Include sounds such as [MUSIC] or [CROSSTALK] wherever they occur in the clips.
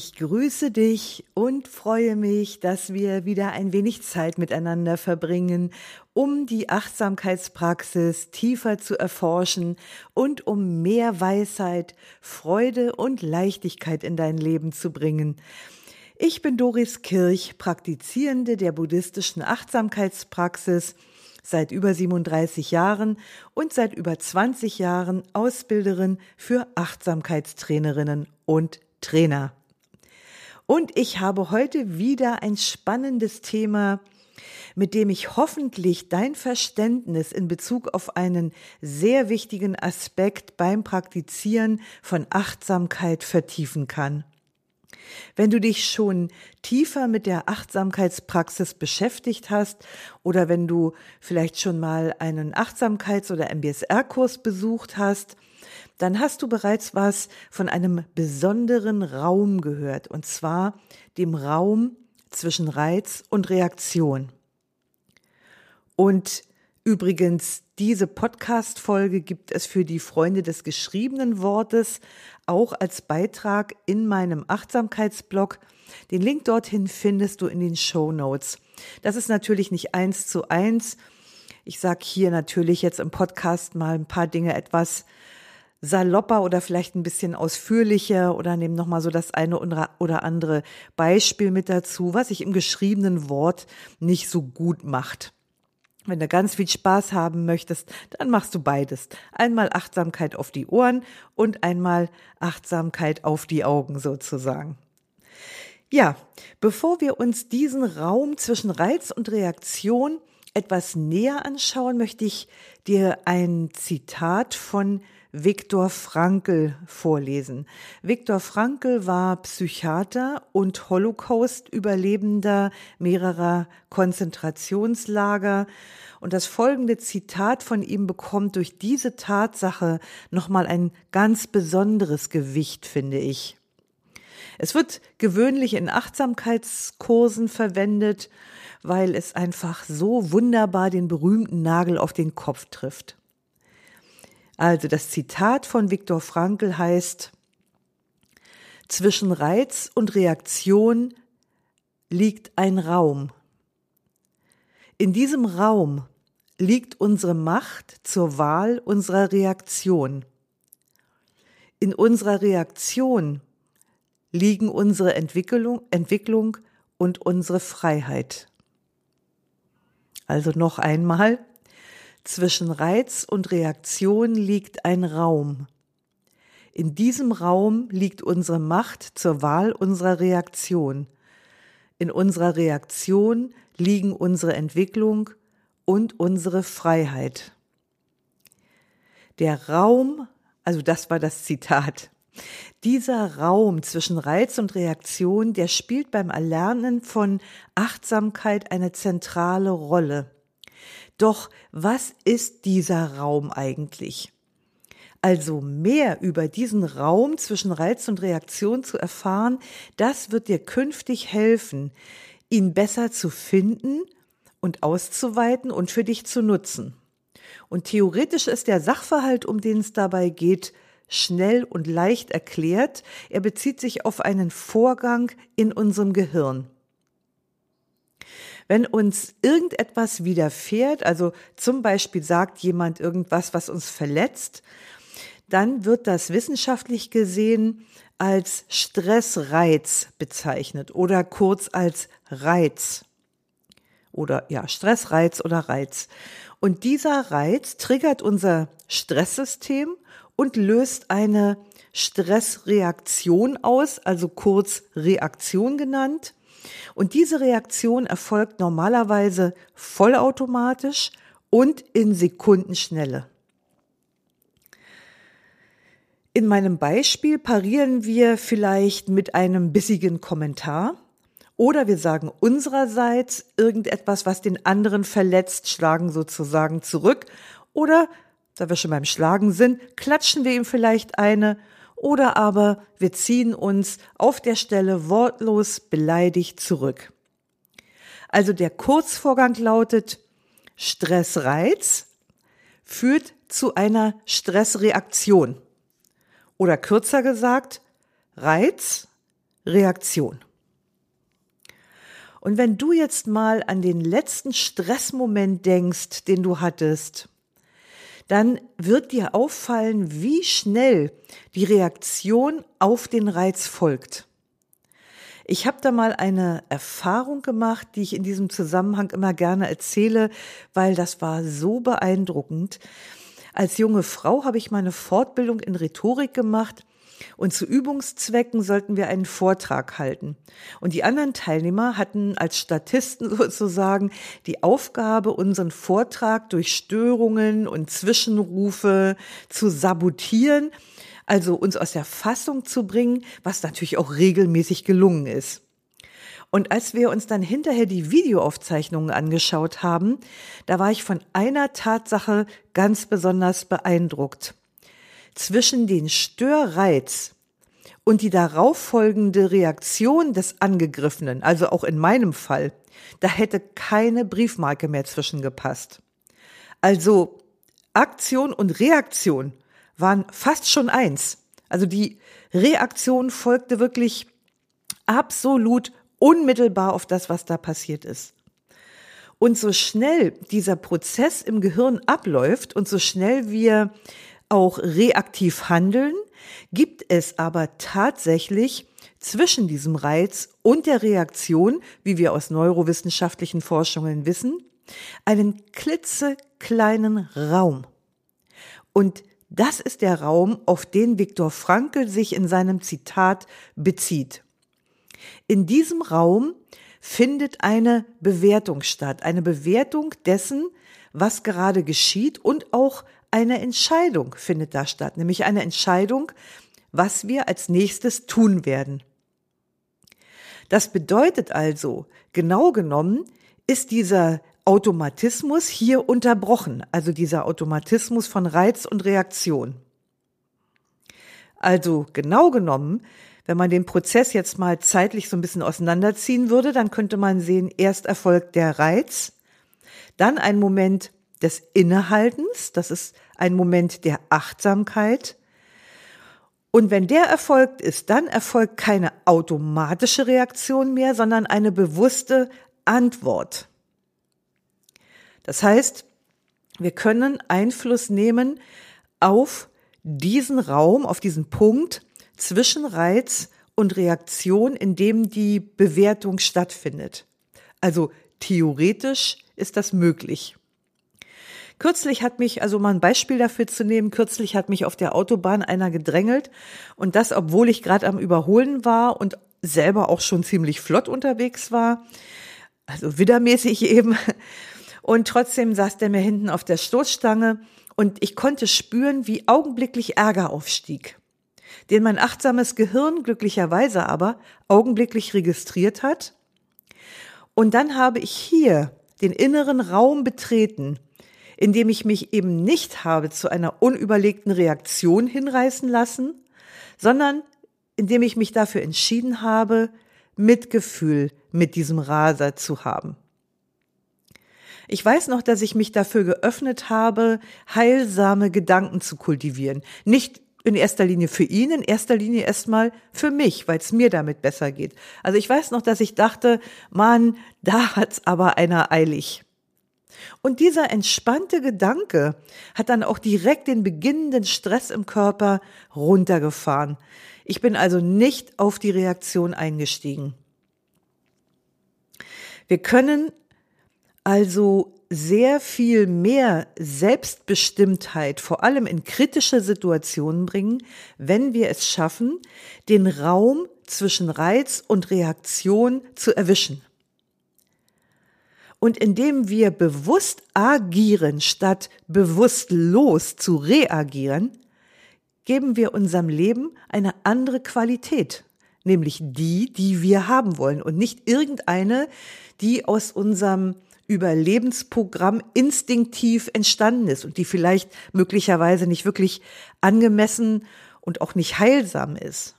Ich grüße dich und freue mich, dass wir wieder ein wenig Zeit miteinander verbringen, um die Achtsamkeitspraxis tiefer zu erforschen und um mehr Weisheit, Freude und Leichtigkeit in dein Leben zu bringen. Ich bin Doris Kirch, Praktizierende der buddhistischen Achtsamkeitspraxis seit über 37 Jahren und seit über 20 Jahren Ausbilderin für Achtsamkeitstrainerinnen und Trainer. Und ich habe heute wieder ein spannendes Thema, mit dem ich hoffentlich dein Verständnis in Bezug auf einen sehr wichtigen Aspekt beim Praktizieren von Achtsamkeit vertiefen kann. Wenn du dich schon tiefer mit der Achtsamkeitspraxis beschäftigt hast oder wenn du vielleicht schon mal einen Achtsamkeits- oder MBSR-Kurs besucht hast, dann hast du bereits was von einem besonderen Raum gehört, und zwar dem Raum zwischen Reiz und Reaktion. Und übrigens, diese Podcast-Folge gibt es für die Freunde des geschriebenen Wortes auch als Beitrag in meinem Achtsamkeitsblog. Den Link dorthin findest du in den Show Notes. Das ist natürlich nicht eins zu eins. Ich sage hier natürlich jetzt im Podcast mal ein paar Dinge etwas salopper oder vielleicht ein bisschen ausführlicher oder nehmen nochmal so das eine oder andere Beispiel mit dazu, was sich im geschriebenen Wort nicht so gut macht. Wenn du ganz viel Spaß haben möchtest, dann machst du beides. Einmal Achtsamkeit auf die Ohren und einmal Achtsamkeit auf die Augen sozusagen. Ja, bevor wir uns diesen Raum zwischen Reiz und Reaktion etwas näher anschauen, möchte ich dir ein Zitat von Viktor Frankl vorlesen. Viktor Frankl war Psychiater und Holocaust-Überlebender mehrerer Konzentrationslager. Und das folgende Zitat von ihm bekommt durch diese Tatsache nochmal ein ganz besonderes Gewicht, finde ich. Es wird gewöhnlich in Achtsamkeitskursen verwendet, weil es einfach so wunderbar den berühmten Nagel auf den Kopf trifft. Also das Zitat von Viktor Frankl heißt, zwischen Reiz und Reaktion liegt ein Raum. In diesem Raum liegt unsere Macht zur Wahl unserer Reaktion. In unserer Reaktion liegen unsere Entwicklung, Entwicklung und unsere Freiheit. Also noch einmal, zwischen Reiz und Reaktion liegt ein Raum. In diesem Raum liegt unsere Macht zur Wahl unserer Reaktion. In unserer Reaktion liegen unsere Entwicklung und unsere Freiheit. Der Raum, also das war das Zitat, dieser Raum zwischen Reiz und Reaktion, der spielt beim Erlernen von Achtsamkeit eine zentrale Rolle. Doch was ist dieser Raum eigentlich? Also mehr über diesen Raum zwischen Reiz und Reaktion zu erfahren, das wird dir künftig helfen, ihn besser zu finden und auszuweiten und für dich zu nutzen. Und theoretisch ist der Sachverhalt, um den es dabei geht, schnell und leicht erklärt. Er bezieht sich auf einen Vorgang in unserem Gehirn. Wenn uns irgendetwas widerfährt, also zum Beispiel sagt jemand irgendwas, was uns verletzt, dann wird das wissenschaftlich gesehen als Stressreiz bezeichnet oder kurz als Reiz. Oder ja, Stressreiz oder Reiz. Und dieser Reiz triggert unser Stresssystem und löst eine Stressreaktion aus, also kurz Reaktion genannt. Und diese Reaktion erfolgt normalerweise vollautomatisch und in Sekundenschnelle. In meinem Beispiel parieren wir vielleicht mit einem bissigen Kommentar Oder wir sagen unsererseits irgendetwas, was den anderen verletzt, schlagen sozusagen zurück. Oder, da wir schon beim Schlagen sind, klatschen wir ihm vielleicht eine. Oder aber wir ziehen uns auf der Stelle wortlos beleidigt zurück. Also der Kurzvorgang lautet, Stressreiz führt zu einer Stressreaktion. Oder kürzer gesagt, Reiz, Reaktion. Und wenn du jetzt mal an den letzten Stressmoment denkst, den du hattest, dann wird dir auffallen, wie schnell die Reaktion auf den Reiz folgt. Ich habe da mal eine Erfahrung gemacht, die ich in diesem Zusammenhang immer gerne erzähle, weil das war so beeindruckend. Als junge Frau habe ich meine Fortbildung in Rhetorik gemacht und zu Übungszwecken sollten wir einen Vortrag halten. Und die anderen Teilnehmer hatten als Statisten [LAUGHS] sozusagen die Aufgabe, unseren Vortrag durch Störungen und Zwischenrufe zu sabotieren, also uns aus der Fassung zu bringen, was natürlich auch regelmäßig gelungen ist. Und als wir uns dann hinterher die Videoaufzeichnungen angeschaut haben, da war ich von einer Tatsache ganz besonders beeindruckt zwischen den Störreiz und die darauf folgende Reaktion des Angegriffenen, also auch in meinem Fall, da hätte keine Briefmarke mehr zwischengepasst. Also Aktion und Reaktion waren fast schon eins. Also die Reaktion folgte wirklich absolut unmittelbar auf das, was da passiert ist. Und so schnell dieser Prozess im Gehirn abläuft und so schnell wir auch reaktiv handeln, gibt es aber tatsächlich zwischen diesem Reiz und der Reaktion, wie wir aus neurowissenschaftlichen Forschungen wissen, einen klitzekleinen Raum. Und das ist der Raum, auf den Viktor Frankl sich in seinem Zitat bezieht. In diesem Raum findet eine Bewertung statt, eine Bewertung dessen, was gerade geschieht und auch eine Entscheidung findet da statt, nämlich eine Entscheidung, was wir als nächstes tun werden. Das bedeutet also, genau genommen ist dieser Automatismus hier unterbrochen, also dieser Automatismus von Reiz und Reaktion. Also genau genommen, wenn man den Prozess jetzt mal zeitlich so ein bisschen auseinanderziehen würde, dann könnte man sehen, erst erfolgt der Reiz, dann ein Moment des Innehaltens, das ist ein Moment der Achtsamkeit. Und wenn der erfolgt ist, dann erfolgt keine automatische Reaktion mehr, sondern eine bewusste Antwort. Das heißt, wir können Einfluss nehmen auf diesen Raum, auf diesen Punkt zwischen Reiz und Reaktion, in dem die Bewertung stattfindet. Also theoretisch ist das möglich. Kürzlich hat mich, also mal ein Beispiel dafür zu nehmen, kürzlich hat mich auf der Autobahn einer gedrängelt. Und das, obwohl ich gerade am Überholen war und selber auch schon ziemlich flott unterwegs war, also widdermäßig [LAUGHS] eben. Und trotzdem saß der mir hinten auf der Stoßstange. Und ich konnte spüren, wie augenblicklich Ärger aufstieg, den mein achtsames Gehirn glücklicherweise aber augenblicklich registriert hat. Und dann habe ich hier den inneren Raum betreten, indem ich mich eben nicht habe zu einer unüberlegten Reaktion hinreißen lassen, sondern indem ich mich dafür entschieden habe, Mitgefühl mit diesem Raser zu haben. Ich weiß noch, dass ich mich dafür geöffnet habe, heilsame Gedanken zu kultivieren. Nicht in erster Linie für ihn, in erster Linie erstmal für mich, weil es mir damit besser geht. Also ich weiß noch, dass ich dachte, Mann, da hat's aber einer eilig. Und dieser entspannte Gedanke hat dann auch direkt den beginnenden Stress im Körper runtergefahren. Ich bin also nicht auf die Reaktion eingestiegen. Wir können also sehr viel mehr Selbstbestimmtheit, vor allem in kritische Situationen bringen, wenn wir es schaffen, den Raum zwischen Reiz und Reaktion zu erwischen. Und indem wir bewusst agieren, statt bewusstlos zu reagieren, geben wir unserem Leben eine andere Qualität, nämlich die, die wir haben wollen und nicht irgendeine, die aus unserem Überlebensprogramm instinktiv entstanden ist und die vielleicht möglicherweise nicht wirklich angemessen und auch nicht heilsam ist.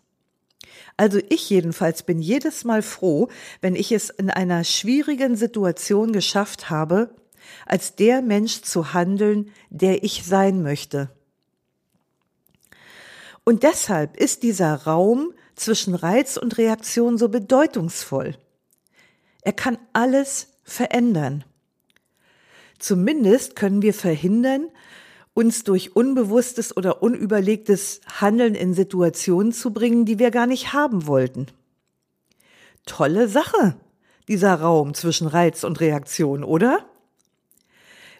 Also ich jedenfalls bin jedes Mal froh, wenn ich es in einer schwierigen Situation geschafft habe, als der Mensch zu handeln, der ich sein möchte. Und deshalb ist dieser Raum zwischen Reiz und Reaktion so bedeutungsvoll. Er kann alles verändern. Zumindest können wir verhindern, uns durch unbewusstes oder unüberlegtes Handeln in Situationen zu bringen, die wir gar nicht haben wollten. Tolle Sache, dieser Raum zwischen Reiz und Reaktion, oder?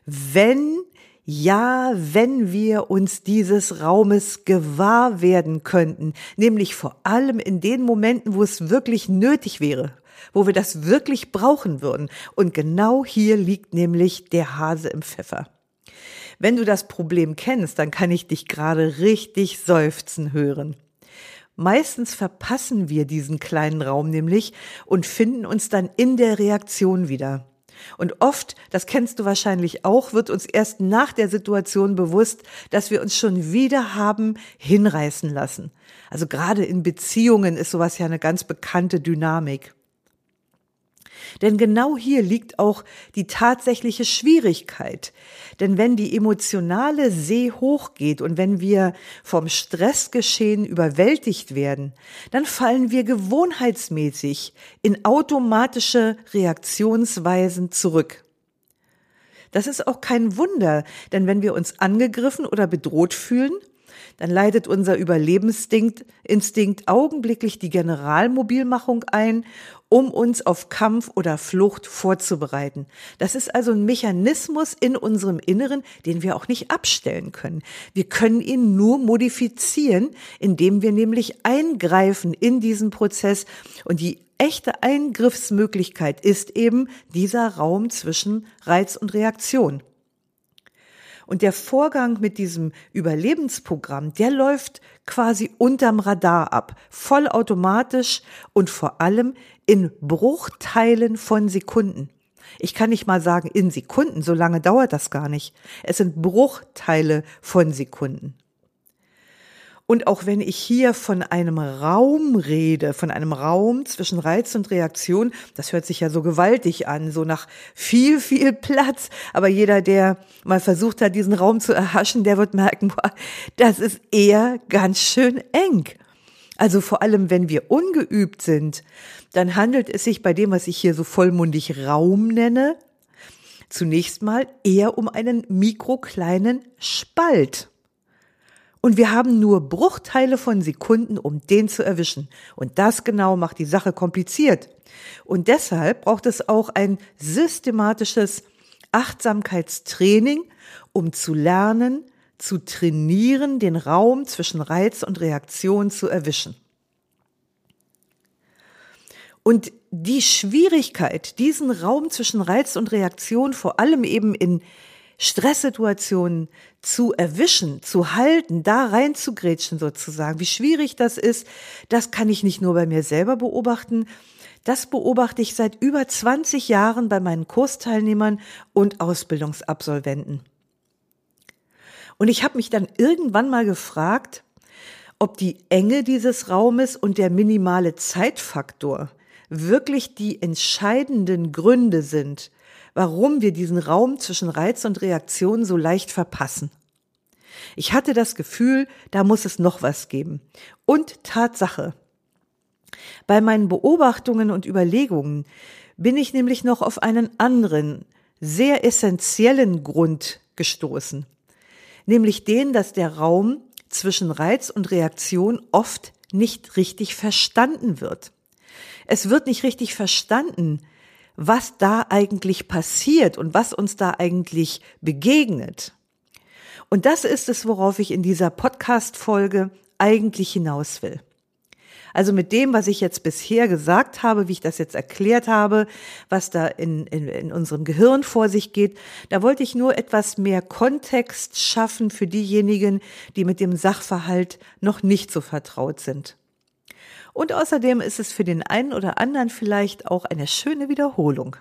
Wenn, ja, wenn wir uns dieses Raumes gewahr werden könnten, nämlich vor allem in den Momenten, wo es wirklich nötig wäre, wo wir das wirklich brauchen würden. Und genau hier liegt nämlich der Hase im Pfeffer. Wenn du das Problem kennst, dann kann ich dich gerade richtig seufzen hören. Meistens verpassen wir diesen kleinen Raum nämlich und finden uns dann in der Reaktion wieder. Und oft, das kennst du wahrscheinlich auch, wird uns erst nach der Situation bewusst, dass wir uns schon wieder haben hinreißen lassen. Also gerade in Beziehungen ist sowas ja eine ganz bekannte Dynamik. Denn genau hier liegt auch die tatsächliche Schwierigkeit. Denn wenn die emotionale See hochgeht und wenn wir vom Stressgeschehen überwältigt werden, dann fallen wir gewohnheitsmäßig in automatische Reaktionsweisen zurück. Das ist auch kein Wunder, denn wenn wir uns angegriffen oder bedroht fühlen, dann leitet unser Überlebensinstinkt Instinkt augenblicklich die Generalmobilmachung ein um uns auf Kampf oder Flucht vorzubereiten. Das ist also ein Mechanismus in unserem Inneren, den wir auch nicht abstellen können. Wir können ihn nur modifizieren, indem wir nämlich eingreifen in diesen Prozess. Und die echte Eingriffsmöglichkeit ist eben dieser Raum zwischen Reiz und Reaktion. Und der Vorgang mit diesem Überlebensprogramm, der läuft quasi unterm Radar ab, vollautomatisch und vor allem in Bruchteilen von Sekunden. Ich kann nicht mal sagen in Sekunden, so lange dauert das gar nicht. Es sind Bruchteile von Sekunden. Und auch wenn ich hier von einem Raum rede, von einem Raum zwischen Reiz und Reaktion, das hört sich ja so gewaltig an, so nach viel, viel Platz. Aber jeder, der mal versucht hat, diesen Raum zu erhaschen, der wird merken, boah, das ist eher ganz schön eng. Also vor allem, wenn wir ungeübt sind, dann handelt es sich bei dem, was ich hier so vollmundig Raum nenne, zunächst mal eher um einen mikrokleinen Spalt. Und wir haben nur Bruchteile von Sekunden, um den zu erwischen. Und das genau macht die Sache kompliziert. Und deshalb braucht es auch ein systematisches Achtsamkeitstraining, um zu lernen, zu trainieren, den Raum zwischen Reiz und Reaktion zu erwischen. Und die Schwierigkeit, diesen Raum zwischen Reiz und Reaktion vor allem eben in Stresssituationen zu erwischen, zu halten, da reinzugrätschen sozusagen, wie schwierig das ist, das kann ich nicht nur bei mir selber beobachten, das beobachte ich seit über 20 Jahren bei meinen Kursteilnehmern und Ausbildungsabsolventen. Und ich habe mich dann irgendwann mal gefragt, ob die Enge dieses Raumes und der minimale Zeitfaktor wirklich die entscheidenden Gründe sind, warum wir diesen Raum zwischen Reiz und Reaktion so leicht verpassen. Ich hatte das Gefühl, da muss es noch was geben. Und Tatsache. Bei meinen Beobachtungen und Überlegungen bin ich nämlich noch auf einen anderen, sehr essentiellen Grund gestoßen, nämlich den, dass der Raum zwischen Reiz und Reaktion oft nicht richtig verstanden wird. Es wird nicht richtig verstanden, was da eigentlich passiert und was uns da eigentlich begegnet. Und das ist es, worauf ich in dieser Podcast-Folge eigentlich hinaus will. Also mit dem, was ich jetzt bisher gesagt habe, wie ich das jetzt erklärt habe, was da in, in, in unserem Gehirn vor sich geht, da wollte ich nur etwas mehr Kontext schaffen für diejenigen, die mit dem Sachverhalt noch nicht so vertraut sind. Und außerdem ist es für den einen oder anderen vielleicht auch eine schöne Wiederholung.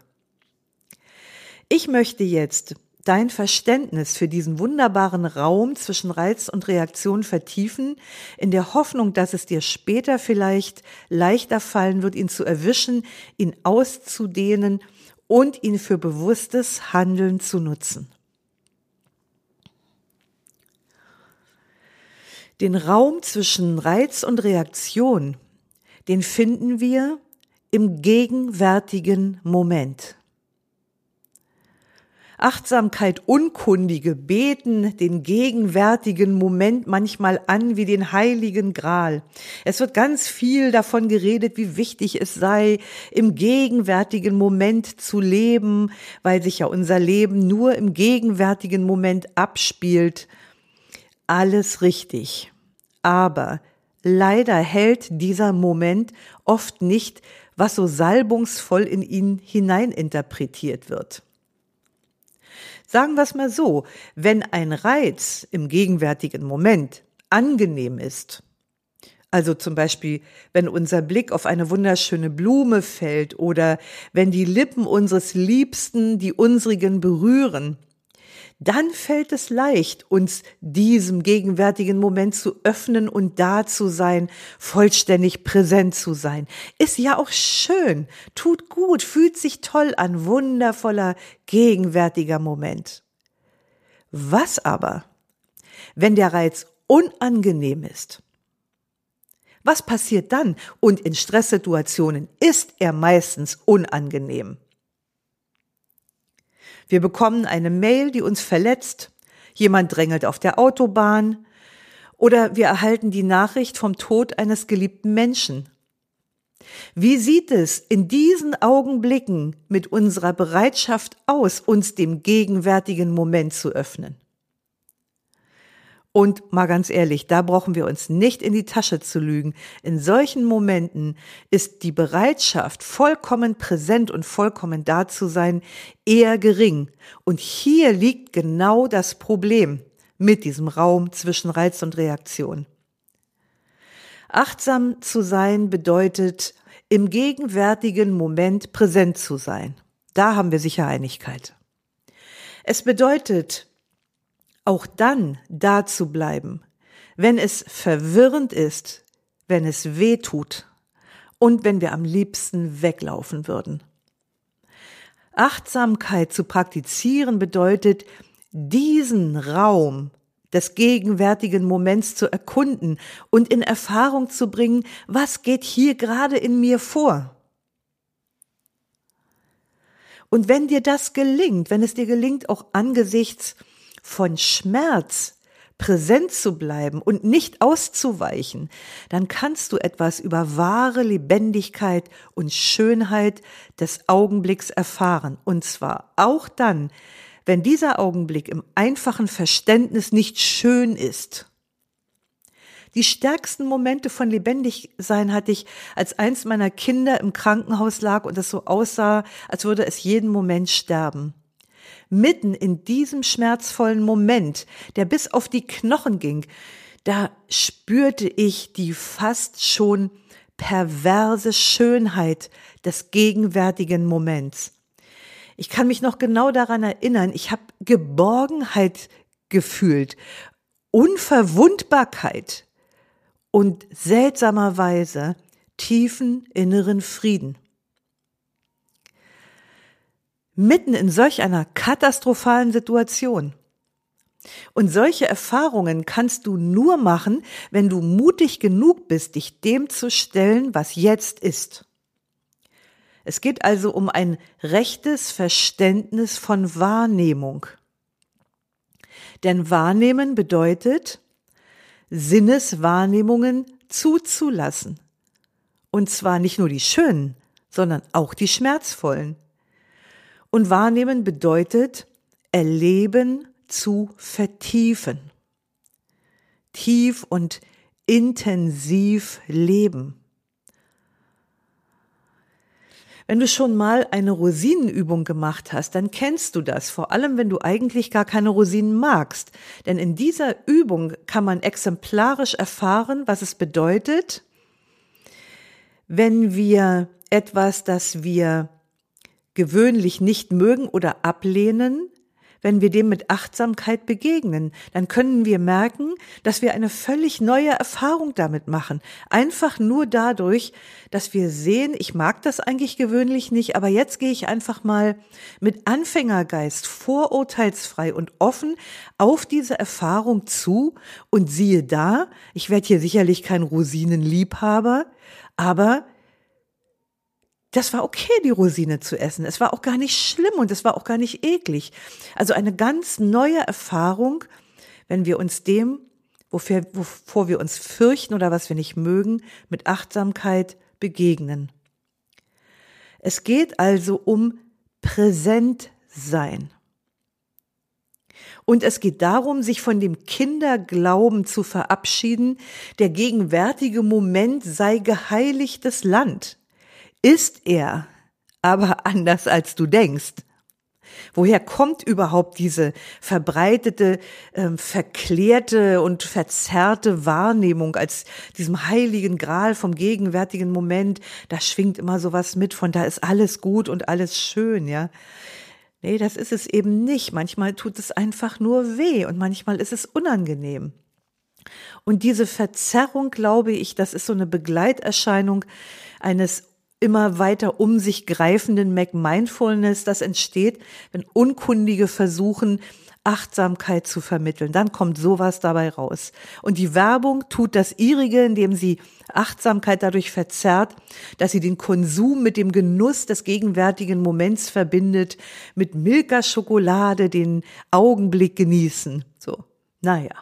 Ich möchte jetzt dein Verständnis für diesen wunderbaren Raum zwischen Reiz und Reaktion vertiefen, in der Hoffnung, dass es dir später vielleicht leichter fallen wird, ihn zu erwischen, ihn auszudehnen und ihn für bewusstes Handeln zu nutzen. Den Raum zwischen Reiz und Reaktion, den finden wir im gegenwärtigen Moment. Achtsamkeit Unkundige beten den gegenwärtigen Moment manchmal an wie den heiligen Gral. Es wird ganz viel davon geredet, wie wichtig es sei, im gegenwärtigen Moment zu leben, weil sich ja unser Leben nur im gegenwärtigen Moment abspielt. Alles richtig. Aber leider hält dieser Moment oft nicht, was so salbungsvoll in ihn hineininterpretiert wird. Sagen wir es mal so, wenn ein Reiz im gegenwärtigen Moment angenehm ist, also zum Beispiel, wenn unser Blick auf eine wunderschöne Blume fällt oder wenn die Lippen unseres Liebsten die unsrigen berühren, dann fällt es leicht, uns diesem gegenwärtigen Moment zu öffnen und da zu sein, vollständig präsent zu sein. Ist ja auch schön, tut gut, fühlt sich toll an, wundervoller, gegenwärtiger Moment. Was aber, wenn der Reiz unangenehm ist? Was passiert dann? Und in Stresssituationen ist er meistens unangenehm. Wir bekommen eine Mail, die uns verletzt, jemand drängelt auf der Autobahn oder wir erhalten die Nachricht vom Tod eines geliebten Menschen. Wie sieht es in diesen Augenblicken mit unserer Bereitschaft aus, uns dem gegenwärtigen Moment zu öffnen? Und mal ganz ehrlich, da brauchen wir uns nicht in die Tasche zu lügen. In solchen Momenten ist die Bereitschaft, vollkommen präsent und vollkommen da zu sein, eher gering. Und hier liegt genau das Problem mit diesem Raum zwischen Reiz und Reaktion. Achtsam zu sein bedeutet, im gegenwärtigen Moment präsent zu sein. Da haben wir sicher Einigkeit. Es bedeutet, auch dann da zu bleiben, wenn es verwirrend ist, wenn es weh tut und wenn wir am liebsten weglaufen würden. Achtsamkeit zu praktizieren bedeutet, diesen Raum des gegenwärtigen Moments zu erkunden und in Erfahrung zu bringen, was geht hier gerade in mir vor. Und wenn dir das gelingt, wenn es dir gelingt, auch angesichts von Schmerz präsent zu bleiben und nicht auszuweichen, dann kannst du etwas über wahre Lebendigkeit und Schönheit des Augenblicks erfahren. Und zwar auch dann, wenn dieser Augenblick im einfachen Verständnis nicht schön ist. Die stärksten Momente von Lebendigsein hatte ich, als eins meiner Kinder im Krankenhaus lag und es so aussah, als würde es jeden Moment sterben mitten in diesem schmerzvollen Moment, der bis auf die Knochen ging, da spürte ich die fast schon perverse Schönheit des gegenwärtigen Moments. Ich kann mich noch genau daran erinnern, ich habe Geborgenheit gefühlt, Unverwundbarkeit und seltsamerweise tiefen inneren Frieden mitten in solch einer katastrophalen Situation. Und solche Erfahrungen kannst du nur machen, wenn du mutig genug bist, dich dem zu stellen, was jetzt ist. Es geht also um ein rechtes Verständnis von Wahrnehmung. Denn Wahrnehmen bedeutet, Sinneswahrnehmungen zuzulassen. Und zwar nicht nur die schönen, sondern auch die schmerzvollen. Und wahrnehmen bedeutet, erleben zu vertiefen. Tief und intensiv leben. Wenn du schon mal eine Rosinenübung gemacht hast, dann kennst du das, vor allem wenn du eigentlich gar keine Rosinen magst. Denn in dieser Übung kann man exemplarisch erfahren, was es bedeutet, wenn wir etwas, das wir gewöhnlich nicht mögen oder ablehnen, wenn wir dem mit Achtsamkeit begegnen, dann können wir merken, dass wir eine völlig neue Erfahrung damit machen. Einfach nur dadurch, dass wir sehen, ich mag das eigentlich gewöhnlich nicht, aber jetzt gehe ich einfach mal mit Anfängergeist, vorurteilsfrei und offen auf diese Erfahrung zu und siehe da, ich werde hier sicherlich kein Rosinenliebhaber, aber das war okay, die Rosine zu essen. Es war auch gar nicht schlimm und es war auch gar nicht eklig. Also eine ganz neue Erfahrung, wenn wir uns dem, wofür, wovor wir uns fürchten oder was wir nicht mögen, mit Achtsamkeit begegnen. Es geht also um präsent sein. Und es geht darum, sich von dem Kinderglauben zu verabschieden, der gegenwärtige Moment sei geheiligtes Land ist er, aber [LAUGHS] anders als du denkst. Woher kommt überhaupt diese verbreitete, äh, verklärte und verzerrte Wahrnehmung als diesem heiligen Gral vom gegenwärtigen Moment? Da schwingt immer sowas mit von da ist alles gut und alles schön, ja. Nee, das ist es eben nicht. Manchmal tut es einfach nur weh und manchmal ist es unangenehm. Und diese Verzerrung, glaube ich, das ist so eine Begleiterscheinung eines immer weiter um sich greifenden Mac-Mindfulness, das entsteht, wenn Unkundige versuchen, Achtsamkeit zu vermitteln. Dann kommt sowas dabei raus. Und die Werbung tut das ihrige, indem sie Achtsamkeit dadurch verzerrt, dass sie den Konsum mit dem Genuss des gegenwärtigen Moments verbindet, mit Milka-Schokolade den Augenblick genießen. So, naja.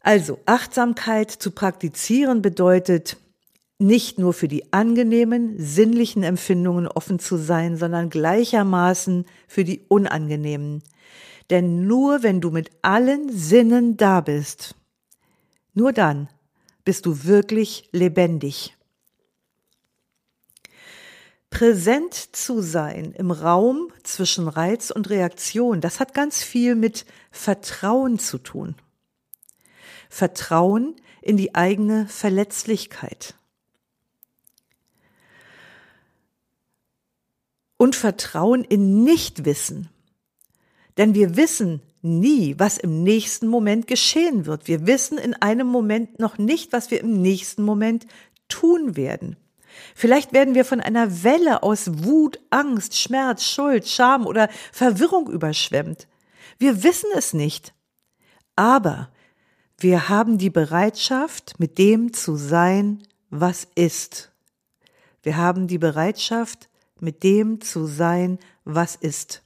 Also, Achtsamkeit zu praktizieren bedeutet, nicht nur für die angenehmen, sinnlichen Empfindungen offen zu sein, sondern gleichermaßen für die unangenehmen. Denn nur wenn du mit allen Sinnen da bist, nur dann bist du wirklich lebendig. Präsent zu sein im Raum zwischen Reiz und Reaktion, das hat ganz viel mit Vertrauen zu tun. Vertrauen in die eigene Verletzlichkeit. Und Vertrauen in Nichtwissen. Denn wir wissen nie, was im nächsten Moment geschehen wird. Wir wissen in einem Moment noch nicht, was wir im nächsten Moment tun werden. Vielleicht werden wir von einer Welle aus Wut, Angst, Schmerz, Schuld, Scham oder Verwirrung überschwemmt. Wir wissen es nicht. Aber wir haben die Bereitschaft, mit dem zu sein, was ist. Wir haben die Bereitschaft, mit dem zu sein, was ist.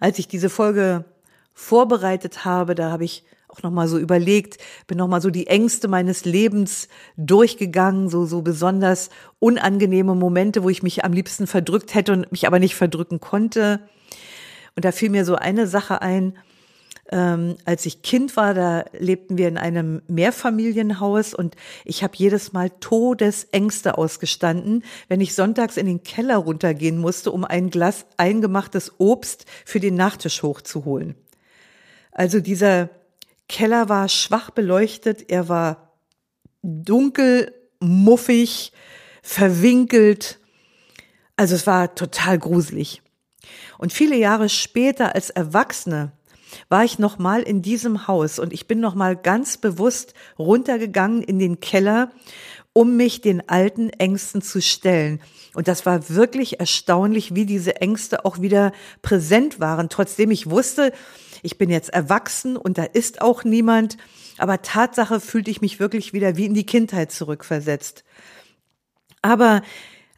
Als ich diese Folge vorbereitet habe, da habe ich auch noch mal so überlegt, bin noch mal so die Ängste meines Lebens durchgegangen, so so besonders unangenehme Momente, wo ich mich am liebsten verdrückt hätte und mich aber nicht verdrücken konnte. Und da fiel mir so eine Sache ein, ähm, als ich Kind war, da lebten wir in einem Mehrfamilienhaus und ich habe jedes Mal Todesängste ausgestanden, wenn ich sonntags in den Keller runtergehen musste, um ein Glas eingemachtes Obst für den Nachtisch hochzuholen. Also dieser Keller war schwach beleuchtet, er war dunkel, muffig, verwinkelt. Also es war total gruselig. Und viele Jahre später als Erwachsene war ich noch mal in diesem Haus und ich bin noch mal ganz bewusst runtergegangen in den Keller, um mich den alten Ängsten zu stellen. Und das war wirklich erstaunlich, wie diese Ängste auch wieder präsent waren, trotzdem ich wusste, ich bin jetzt erwachsen und da ist auch niemand. Aber Tatsache fühlte ich mich wirklich wieder wie in die Kindheit zurückversetzt. Aber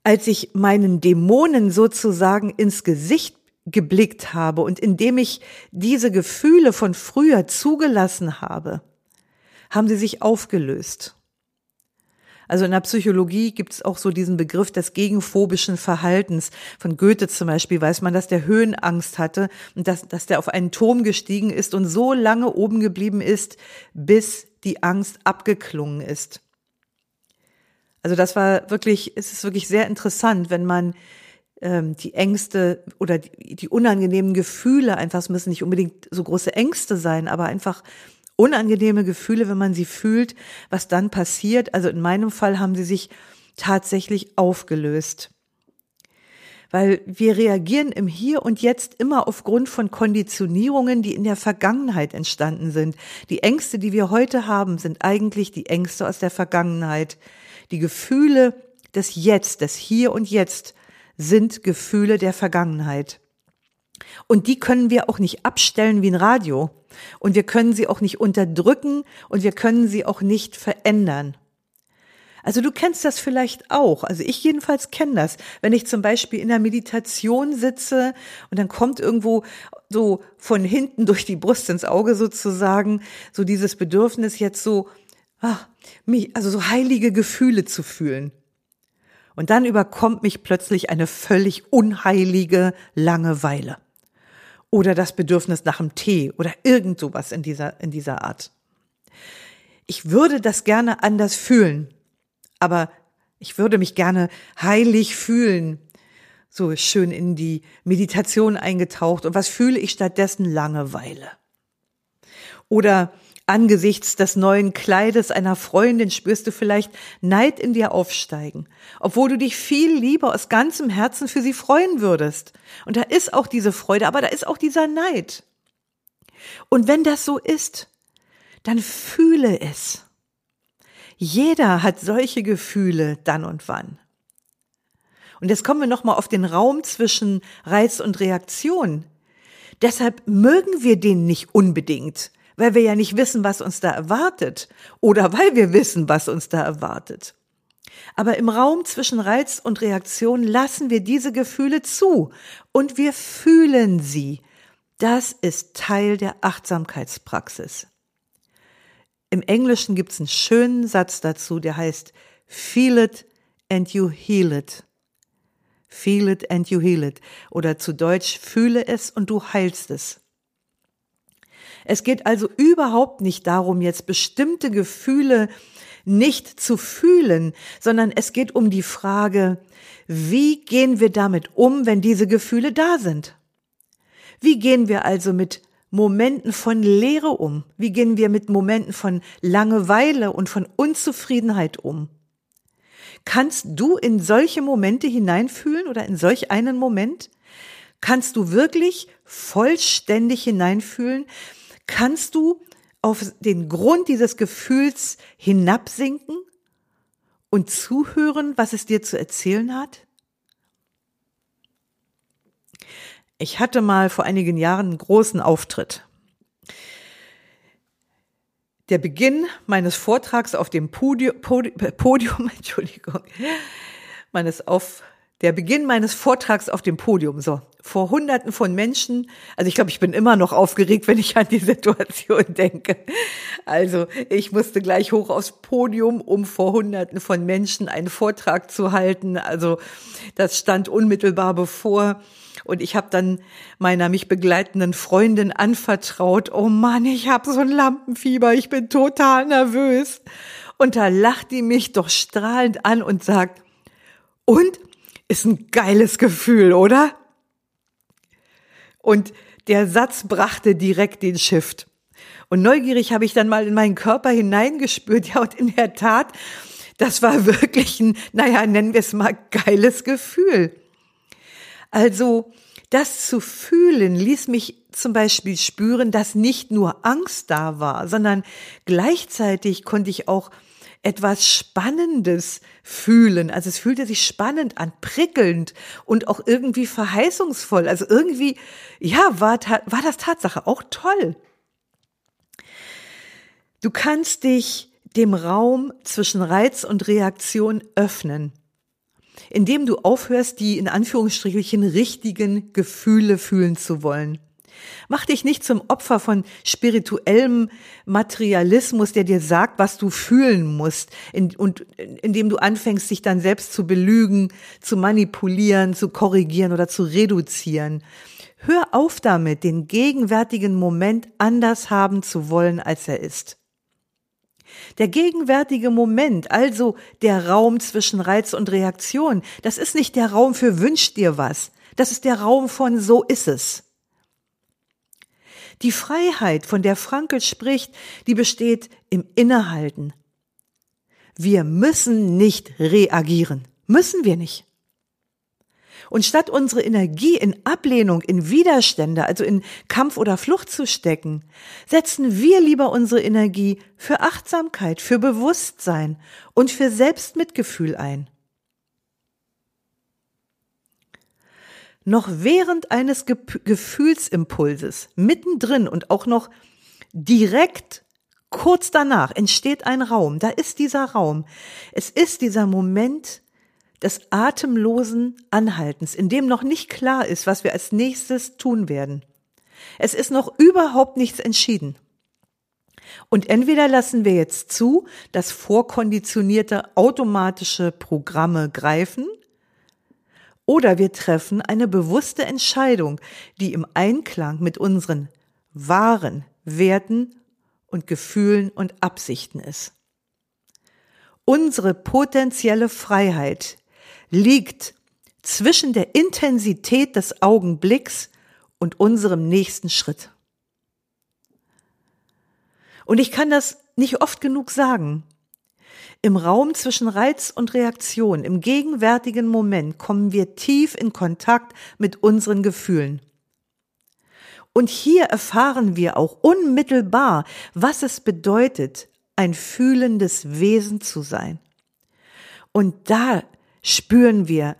als ich meinen Dämonen sozusagen ins Gesicht geblickt habe und indem ich diese Gefühle von früher zugelassen habe, haben sie sich aufgelöst. Also in der Psychologie gibt es auch so diesen Begriff des gegenphobischen Verhaltens. Von Goethe zum Beispiel weiß man, dass der Höhenangst hatte und dass, dass der auf einen Turm gestiegen ist und so lange oben geblieben ist, bis die Angst abgeklungen ist. Also das war wirklich, es ist wirklich sehr interessant, wenn man ähm, die Ängste oder die, die unangenehmen Gefühle einfach, es müssen nicht unbedingt so große Ängste sein, aber einfach unangenehme Gefühle, wenn man sie fühlt, was dann passiert. Also in meinem Fall haben sie sich tatsächlich aufgelöst. Weil wir reagieren im Hier und Jetzt immer aufgrund von Konditionierungen, die in der Vergangenheit entstanden sind. Die Ängste, die wir heute haben, sind eigentlich die Ängste aus der Vergangenheit. Die Gefühle des Jetzt, des Hier und Jetzt sind Gefühle der Vergangenheit. Und die können wir auch nicht abstellen wie ein Radio. Und wir können sie auch nicht unterdrücken und wir können sie auch nicht verändern. Also du kennst das vielleicht auch. Also ich jedenfalls kenne das. Wenn ich zum Beispiel in der Meditation sitze und dann kommt irgendwo so von hinten durch die Brust ins Auge sozusagen so dieses Bedürfnis jetzt so, ach, mich, also so heilige Gefühle zu fühlen. Und dann überkommt mich plötzlich eine völlig unheilige Langeweile oder das Bedürfnis nach einem Tee oder irgend sowas in dieser, in dieser Art. Ich würde das gerne anders fühlen, aber ich würde mich gerne heilig fühlen, so schön in die Meditation eingetaucht. Und was fühle ich stattdessen? Langeweile. Oder Angesichts des neuen Kleides einer Freundin spürst du vielleicht Neid in dir aufsteigen, obwohl du dich viel lieber aus ganzem Herzen für sie freuen würdest. Und da ist auch diese Freude, aber da ist auch dieser Neid. Und wenn das so ist, dann fühle es. Jeder hat solche Gefühle dann und wann. Und jetzt kommen wir nochmal auf den Raum zwischen Reiz und Reaktion. Deshalb mögen wir den nicht unbedingt, weil wir ja nicht wissen, was uns da erwartet oder weil wir wissen, was uns da erwartet. Aber im Raum zwischen Reiz und Reaktion lassen wir diese Gefühle zu und wir fühlen sie. Das ist Teil der Achtsamkeitspraxis. Im Englischen gibt es einen schönen Satz dazu, der heißt Feel it and you heal it. Feel it and you heal it. Oder zu Deutsch, fühle es und du heilst es. Es geht also überhaupt nicht darum, jetzt bestimmte Gefühle nicht zu fühlen, sondern es geht um die Frage, wie gehen wir damit um, wenn diese Gefühle da sind? Wie gehen wir also mit Momenten von Leere um? Wie gehen wir mit Momenten von Langeweile und von Unzufriedenheit um? Kannst du in solche Momente hineinfühlen oder in solch einen Moment? Kannst du wirklich vollständig hineinfühlen? Kannst du auf den Grund dieses Gefühls hinabsinken und zuhören, was es dir zu erzählen hat? Ich hatte mal vor einigen Jahren einen großen Auftritt. Der Beginn meines Vortrags auf dem Podium, Podium [LAUGHS] Entschuldigung, meines auf der Beginn meines Vortrags auf dem Podium, so vor Hunderten von Menschen. Also ich glaube, ich bin immer noch aufgeregt, wenn ich an die Situation [LAUGHS] denke. Also ich musste gleich hoch aufs Podium, um vor Hunderten von Menschen einen Vortrag zu halten. Also das stand unmittelbar bevor. Und ich habe dann meiner mich begleitenden Freundin anvertraut, oh Mann, ich habe so ein Lampenfieber, ich bin total nervös. Und da lacht die mich doch strahlend an und sagt, und ist ein geiles Gefühl, oder? Und der Satz brachte direkt den Shift. Und neugierig habe ich dann mal in meinen Körper hineingespürt. Ja, und in der Tat, das war wirklich ein, naja, nennen wir es mal geiles Gefühl. Also, das zu fühlen ließ mich zum Beispiel spüren, dass nicht nur Angst da war, sondern gleichzeitig konnte ich auch etwas Spannendes fühlen. Also es fühlte sich spannend an, prickelnd und auch irgendwie verheißungsvoll. Also irgendwie, ja, war, war das Tatsache auch toll. Du kannst dich dem Raum zwischen Reiz und Reaktion öffnen, indem du aufhörst, die in Anführungsstrichen richtigen Gefühle fühlen zu wollen. Mach dich nicht zum Opfer von spirituellem Materialismus, der dir sagt, was du fühlen musst, in, und indem du anfängst, dich dann selbst zu belügen, zu manipulieren, zu korrigieren oder zu reduzieren. Hör auf damit, den gegenwärtigen Moment anders haben zu wollen, als er ist. Der gegenwärtige Moment, also der Raum zwischen Reiz und Reaktion, das ist nicht der Raum für wünsch dir was. Das ist der Raum von so ist es. Die Freiheit, von der Frankel spricht, die besteht im Innehalten. Wir müssen nicht reagieren. Müssen wir nicht. Und statt unsere Energie in Ablehnung, in Widerstände, also in Kampf oder Flucht zu stecken, setzen wir lieber unsere Energie für Achtsamkeit, für Bewusstsein und für Selbstmitgefühl ein. Noch während eines Ge Gefühlsimpulses, mittendrin und auch noch direkt kurz danach entsteht ein Raum. Da ist dieser Raum. Es ist dieser Moment des atemlosen Anhaltens, in dem noch nicht klar ist, was wir als nächstes tun werden. Es ist noch überhaupt nichts entschieden. Und entweder lassen wir jetzt zu, dass vorkonditionierte automatische Programme greifen, oder wir treffen eine bewusste Entscheidung, die im Einklang mit unseren wahren Werten und Gefühlen und Absichten ist. Unsere potenzielle Freiheit liegt zwischen der Intensität des Augenblicks und unserem nächsten Schritt. Und ich kann das nicht oft genug sagen. Im Raum zwischen Reiz und Reaktion, im gegenwärtigen Moment kommen wir tief in Kontakt mit unseren Gefühlen. Und hier erfahren wir auch unmittelbar, was es bedeutet, ein fühlendes Wesen zu sein. Und da spüren wir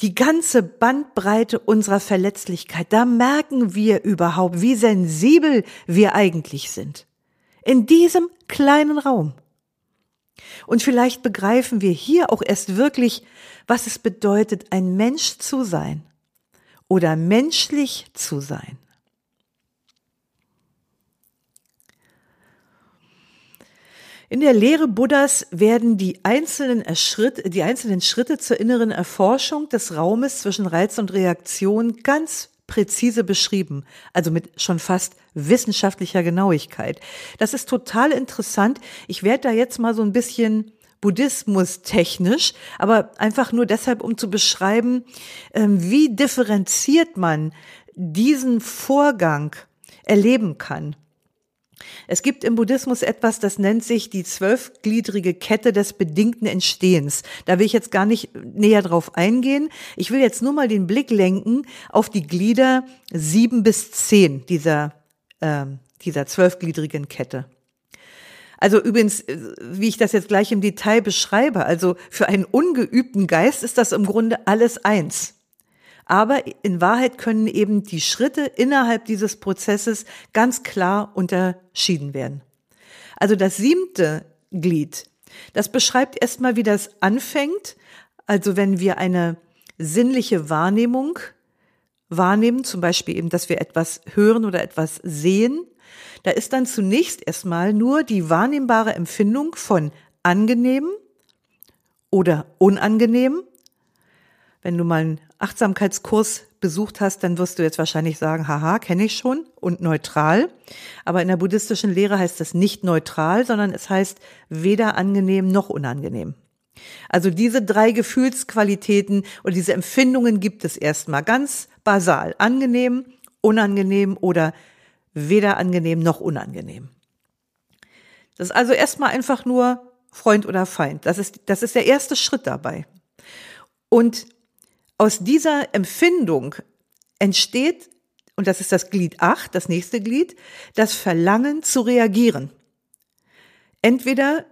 die ganze Bandbreite unserer Verletzlichkeit. Da merken wir überhaupt, wie sensibel wir eigentlich sind. In diesem kleinen Raum. Und vielleicht begreifen wir hier auch erst wirklich, was es bedeutet, ein Mensch zu sein oder menschlich zu sein. In der Lehre Buddhas werden die einzelnen, Schritte, die einzelnen Schritte zur inneren Erforschung des Raumes zwischen Reiz und Reaktion ganz präzise beschrieben, also mit schon fast wissenschaftlicher Genauigkeit. Das ist total interessant. Ich werde da jetzt mal so ein bisschen Buddhismus technisch, aber einfach nur deshalb, um zu beschreiben, ähm, wie differenziert man diesen Vorgang erleben kann. Es gibt im Buddhismus etwas, das nennt sich die zwölfgliedrige Kette des bedingten Entstehens. Da will ich jetzt gar nicht näher drauf eingehen. Ich will jetzt nur mal den Blick lenken auf die Glieder sieben bis zehn dieser, äh, dieser zwölfgliedrigen Kette. Also übrigens, äh, wie ich das jetzt gleich im Detail beschreibe, also für einen ungeübten Geist ist das im Grunde alles eins. Aber in Wahrheit können eben die Schritte innerhalb dieses Prozesses ganz klar unterschieden werden. Also das siebte Glied, das beschreibt erstmal, wie das anfängt. Also wenn wir eine sinnliche Wahrnehmung wahrnehmen, zum Beispiel eben, dass wir etwas hören oder etwas sehen, da ist dann zunächst erstmal nur die wahrnehmbare Empfindung von angenehm oder unangenehm wenn du mal Achtsamkeitskurs besucht hast, dann wirst du jetzt wahrscheinlich sagen, haha, kenne ich schon und neutral. Aber in der buddhistischen Lehre heißt das nicht neutral, sondern es heißt weder angenehm noch unangenehm. Also diese drei Gefühlsqualitäten und diese Empfindungen gibt es erstmal ganz basal. Angenehm, unangenehm oder weder angenehm noch unangenehm. Das ist also erstmal einfach nur Freund oder Feind. Das ist, das ist der erste Schritt dabei. Und aus dieser Empfindung entsteht, und das ist das Glied 8, das nächste Glied, das Verlangen zu reagieren. Entweder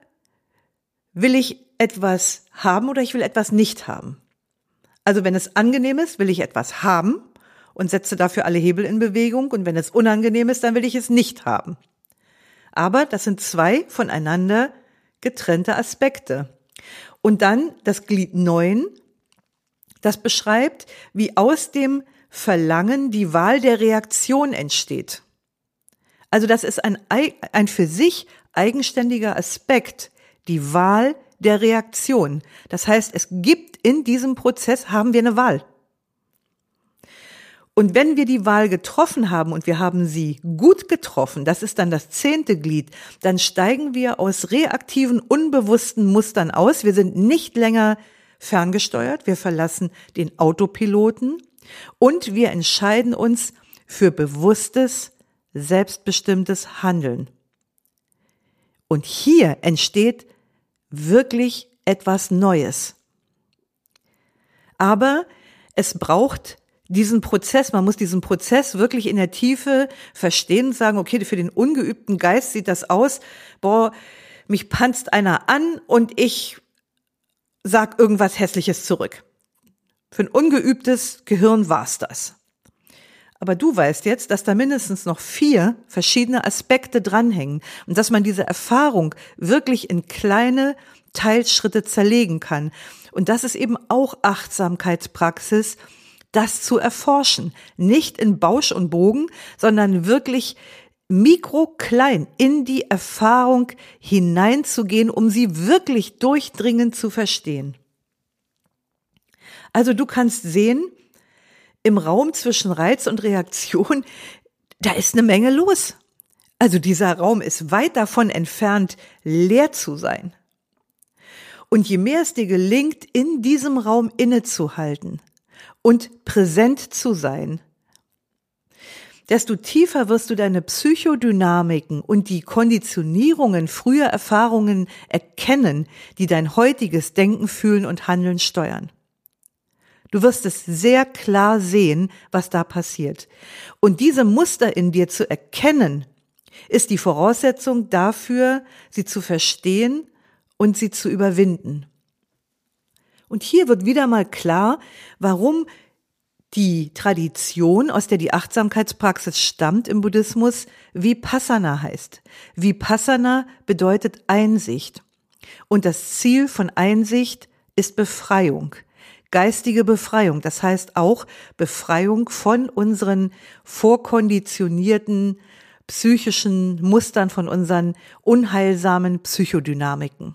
will ich etwas haben oder ich will etwas nicht haben. Also wenn es angenehm ist, will ich etwas haben und setze dafür alle Hebel in Bewegung und wenn es unangenehm ist, dann will ich es nicht haben. Aber das sind zwei voneinander getrennte Aspekte. Und dann das Glied 9, das beschreibt, wie aus dem Verlangen die Wahl der Reaktion entsteht. Also das ist ein, ein für sich eigenständiger Aspekt, die Wahl der Reaktion. Das heißt, es gibt in diesem Prozess, haben wir eine Wahl. Und wenn wir die Wahl getroffen haben und wir haben sie gut getroffen, das ist dann das zehnte Glied, dann steigen wir aus reaktiven, unbewussten Mustern aus. Wir sind nicht länger ferngesteuert, wir verlassen den Autopiloten und wir entscheiden uns für bewusstes, selbstbestimmtes Handeln. Und hier entsteht wirklich etwas Neues. Aber es braucht diesen Prozess, man muss diesen Prozess wirklich in der Tiefe verstehen und sagen, okay, für den ungeübten Geist sieht das aus, boah, mich panzt einer an und ich sag irgendwas Hässliches zurück. Für ein ungeübtes Gehirn war's das. Aber du weißt jetzt, dass da mindestens noch vier verschiedene Aspekte dranhängen und dass man diese Erfahrung wirklich in kleine Teilschritte zerlegen kann. Und das ist eben auch Achtsamkeitspraxis, das zu erforschen. Nicht in Bausch und Bogen, sondern wirklich mikroklein in die Erfahrung hineinzugehen, um sie wirklich durchdringend zu verstehen. Also du kannst sehen, im Raum zwischen Reiz und Reaktion, da ist eine Menge los. Also dieser Raum ist weit davon entfernt, leer zu sein. Und je mehr es dir gelingt, in diesem Raum innezuhalten und präsent zu sein, desto tiefer wirst du deine Psychodynamiken und die Konditionierungen früher Erfahrungen erkennen, die dein heutiges Denken, Fühlen und Handeln steuern. Du wirst es sehr klar sehen, was da passiert. Und diese Muster in dir zu erkennen, ist die Voraussetzung dafür, sie zu verstehen und sie zu überwinden. Und hier wird wieder mal klar, warum die Tradition, aus der die Achtsamkeitspraxis stammt im Buddhismus, Vipassana heißt. Vipassana bedeutet Einsicht. Und das Ziel von Einsicht ist Befreiung. Geistige Befreiung. Das heißt auch Befreiung von unseren vorkonditionierten psychischen Mustern, von unseren unheilsamen Psychodynamiken.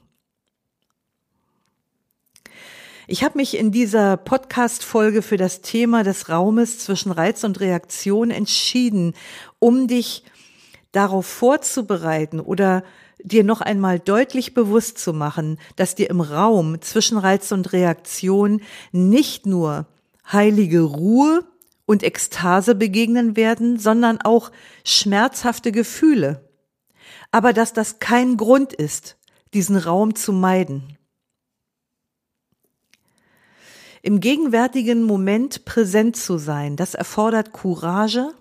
Ich habe mich in dieser Podcast-Folge für das Thema des Raumes zwischen Reiz und Reaktion entschieden, um dich darauf vorzubereiten oder dir noch einmal deutlich bewusst zu machen, dass dir im Raum zwischen Reiz und Reaktion nicht nur heilige Ruhe und Ekstase begegnen werden, sondern auch schmerzhafte Gefühle. Aber dass das kein Grund ist, diesen Raum zu meiden. Im gegenwärtigen Moment präsent zu sein, das erfordert Courage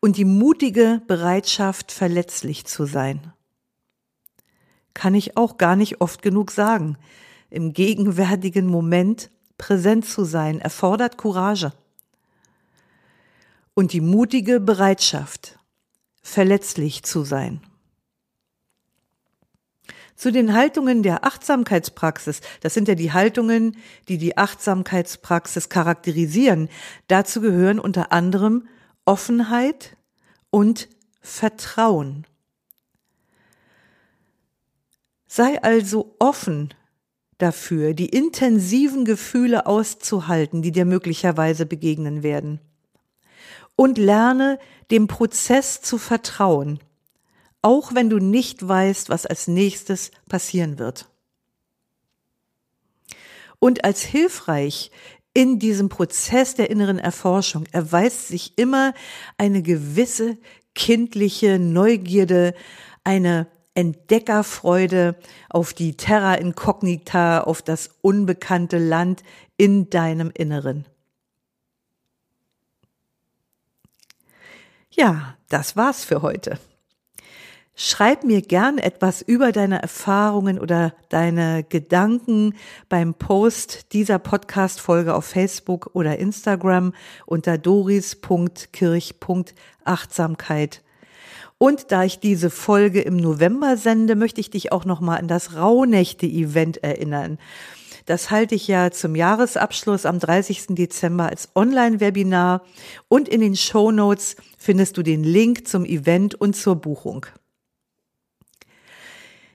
und die mutige Bereitschaft, verletzlich zu sein. Kann ich auch gar nicht oft genug sagen. Im gegenwärtigen Moment präsent zu sein, erfordert Courage. Und die mutige Bereitschaft, verletzlich zu sein zu den Haltungen der Achtsamkeitspraxis. Das sind ja die Haltungen, die die Achtsamkeitspraxis charakterisieren. Dazu gehören unter anderem Offenheit und Vertrauen. Sei also offen dafür, die intensiven Gefühle auszuhalten, die dir möglicherweise begegnen werden. Und lerne dem Prozess zu vertrauen auch wenn du nicht weißt, was als nächstes passieren wird. Und als hilfreich in diesem Prozess der inneren Erforschung erweist sich immer eine gewisse kindliche Neugierde, eine Entdeckerfreude auf die Terra Incognita, auf das unbekannte Land in deinem Inneren. Ja, das war's für heute. Schreib mir gern etwas über deine Erfahrungen oder deine Gedanken beim Post dieser Podcast-Folge auf Facebook oder Instagram unter doris.kirch.achtsamkeit. Und da ich diese Folge im November sende, möchte ich dich auch nochmal an das Rauhnächte-Event erinnern. Das halte ich ja zum Jahresabschluss am 30. Dezember als Online-Webinar und in den Show Notes findest du den Link zum Event und zur Buchung.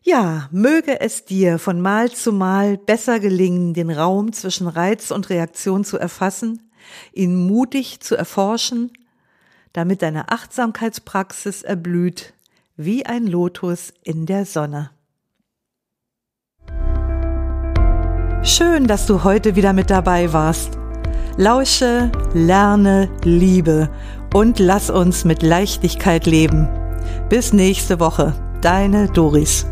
Ja, möge es dir von Mal zu Mal besser gelingen, den Raum zwischen Reiz und Reaktion zu erfassen, ihn mutig zu erforschen, damit deine Achtsamkeitspraxis erblüht wie ein Lotus in der Sonne. Schön, dass du heute wieder mit dabei warst. Lausche, lerne, liebe und lass uns mit Leichtigkeit leben. Bis nächste Woche, deine Doris.